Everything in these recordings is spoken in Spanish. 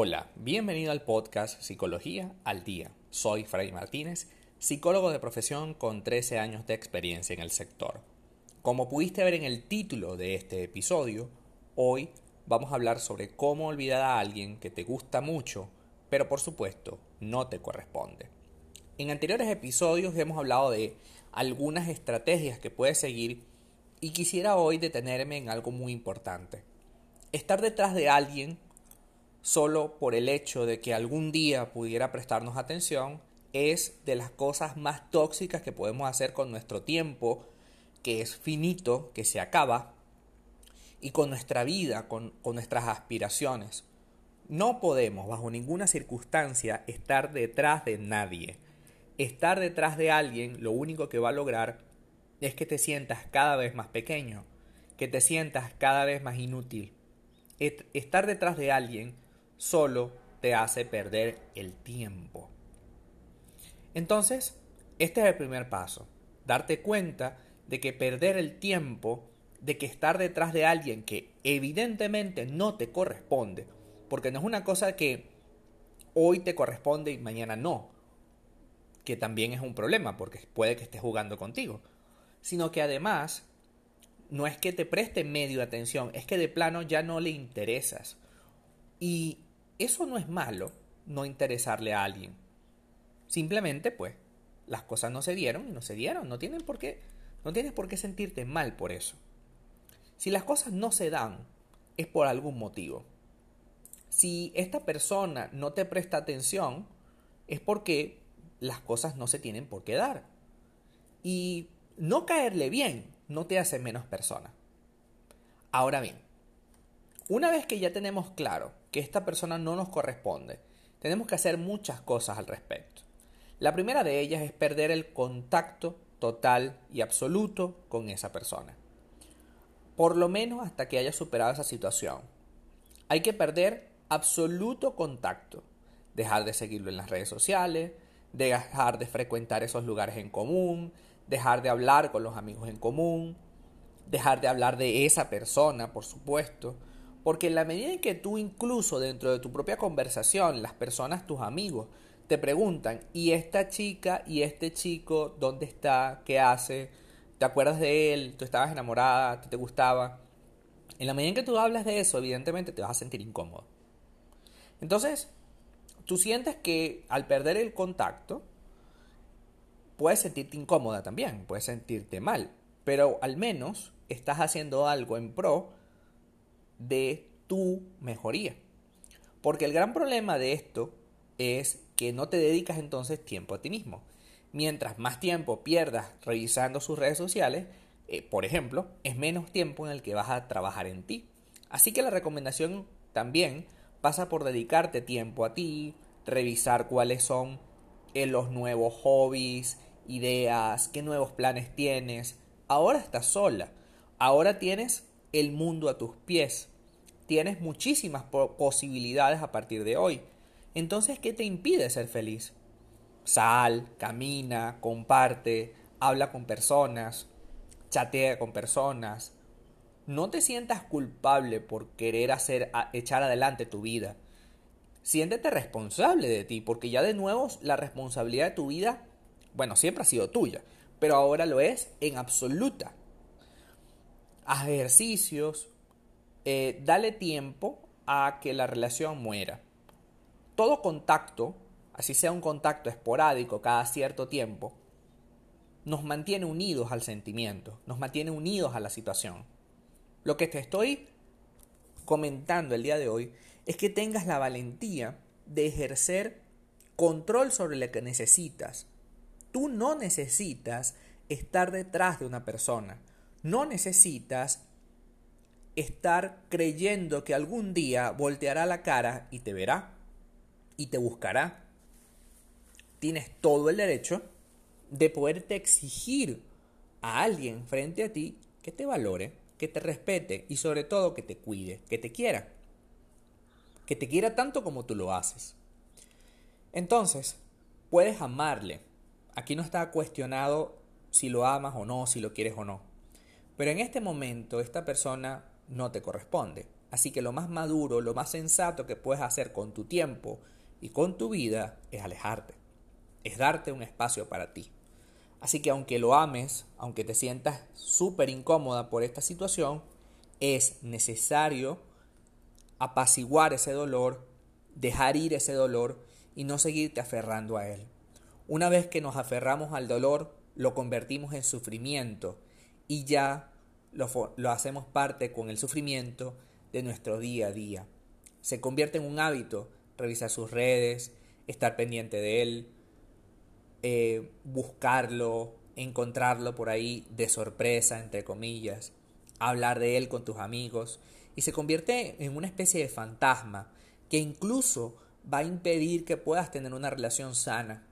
Hola, bienvenido al podcast Psicología al Día. Soy Freddy Martínez, psicólogo de profesión con 13 años de experiencia en el sector. Como pudiste ver en el título de este episodio, hoy vamos a hablar sobre cómo olvidar a alguien que te gusta mucho, pero por supuesto no te corresponde. En anteriores episodios hemos hablado de algunas estrategias que puedes seguir y quisiera hoy detenerme en algo muy importante. Estar detrás de alguien solo por el hecho de que algún día pudiera prestarnos atención es de las cosas más tóxicas que podemos hacer con nuestro tiempo, que es finito, que se acaba, y con nuestra vida, con, con nuestras aspiraciones. No podemos, bajo ninguna circunstancia, estar detrás de nadie. Estar detrás de alguien lo único que va a lograr es que te sientas cada vez más pequeño, que te sientas cada vez más inútil. Estar detrás de alguien solo te hace perder el tiempo. Entonces, este es el primer paso, darte cuenta de que perder el tiempo, de que estar detrás de alguien que evidentemente no te corresponde, porque no es una cosa que hoy te corresponde y mañana no, que también es un problema, porque puede que estés jugando contigo, sino que además no es que te preste medio atención, es que de plano ya no le interesas. Y eso no es malo, no interesarle a alguien. Simplemente, pues, las cosas no se dieron y no se dieron. No tienen por qué, no tienes por qué sentirte mal por eso. Si las cosas no se dan, es por algún motivo. Si esta persona no te presta atención, es porque las cosas no se tienen por qué dar. Y no caerle bien no te hace menos persona. Ahora bien, una vez que ya tenemos claro que esta persona no nos corresponde, tenemos que hacer muchas cosas al respecto. La primera de ellas es perder el contacto total y absoluto con esa persona. Por lo menos hasta que haya superado esa situación. Hay que perder absoluto contacto. Dejar de seguirlo en las redes sociales, dejar de frecuentar esos lugares en común, dejar de hablar con los amigos en común, dejar de hablar de esa persona, por supuesto, porque en la medida en que tú incluso dentro de tu propia conversación, las personas, tus amigos, te preguntan, ¿y esta chica y este chico dónde está? ¿Qué hace? ¿Te acuerdas de él? ¿Tú estabas enamorada? ¿Te, te gustaba? En la medida en que tú hablas de eso, evidentemente te vas a sentir incómodo. Entonces, tú sientes que al perder el contacto, puedes sentirte incómoda también, puedes sentirte mal, pero al menos estás haciendo algo en pro de tu mejoría. Porque el gran problema de esto es que no te dedicas entonces tiempo a ti mismo. Mientras más tiempo pierdas revisando sus redes sociales, eh, por ejemplo, es menos tiempo en el que vas a trabajar en ti. Así que la recomendación también pasa por dedicarte tiempo a ti, revisar cuáles son eh, los nuevos hobbies, ideas, qué nuevos planes tienes. Ahora estás sola, ahora tienes el mundo a tus pies. Tienes muchísimas posibilidades a partir de hoy. Entonces, ¿qué te impide ser feliz? Sal, camina, comparte, habla con personas, chatea con personas. No te sientas culpable por querer hacer echar adelante tu vida. Siéntete responsable de ti, porque ya de nuevo la responsabilidad de tu vida, bueno, siempre ha sido tuya, pero ahora lo es en absoluta haz ejercicios, eh, dale tiempo a que la relación muera. Todo contacto, así sea un contacto esporádico cada cierto tiempo, nos mantiene unidos al sentimiento, nos mantiene unidos a la situación. Lo que te estoy comentando el día de hoy es que tengas la valentía de ejercer control sobre lo que necesitas. Tú no necesitas estar detrás de una persona. No necesitas estar creyendo que algún día volteará la cara y te verá y te buscará. Tienes todo el derecho de poderte exigir a alguien frente a ti que te valore, que te respete y sobre todo que te cuide, que te quiera. Que te quiera tanto como tú lo haces. Entonces, puedes amarle. Aquí no está cuestionado si lo amas o no, si lo quieres o no. Pero en este momento esta persona no te corresponde. Así que lo más maduro, lo más sensato que puedes hacer con tu tiempo y con tu vida es alejarte, es darte un espacio para ti. Así que aunque lo ames, aunque te sientas súper incómoda por esta situación, es necesario apaciguar ese dolor, dejar ir ese dolor y no seguirte aferrando a él. Una vez que nos aferramos al dolor, lo convertimos en sufrimiento y ya lo, hacemos parte con el sufrimiento de nuestro día a día. Se convierte en un hábito revisar sus redes, estar pendiente de él, eh, buscarlo, encontrarlo por ahí de sorpresa, entre comillas, hablar de él con tus amigos y se convierte en una especie de fantasma que incluso va a impedir que puedas tener una relación sana.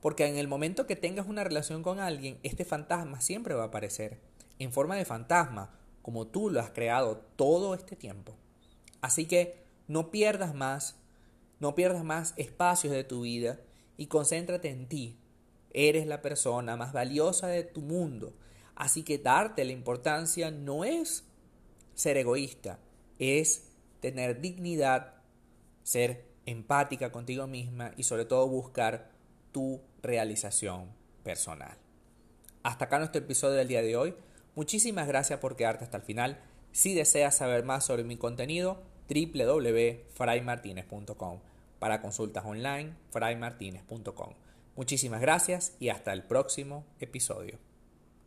Porque en el momento que tengas una relación con alguien, este fantasma siempre va a aparecer en forma de fantasma, como tú lo has creado todo este tiempo. Así que no pierdas más, no pierdas más espacios de tu vida y concéntrate en ti, Eres la persona más valiosa de tu mundo. Así que darte la importancia no es ser egoísta, es tener dignidad, ser empática contigo misma y sobre todo buscar tu realización personal. Hasta acá nuestro episodio del día de hoy. Muchísimas gracias por quedarte hasta el final. Si deseas saber más sobre mi contenido, www.fraymartinez.com. Para consultas online, fraymartinez.com. Muchísimas gracias y hasta el próximo episodio.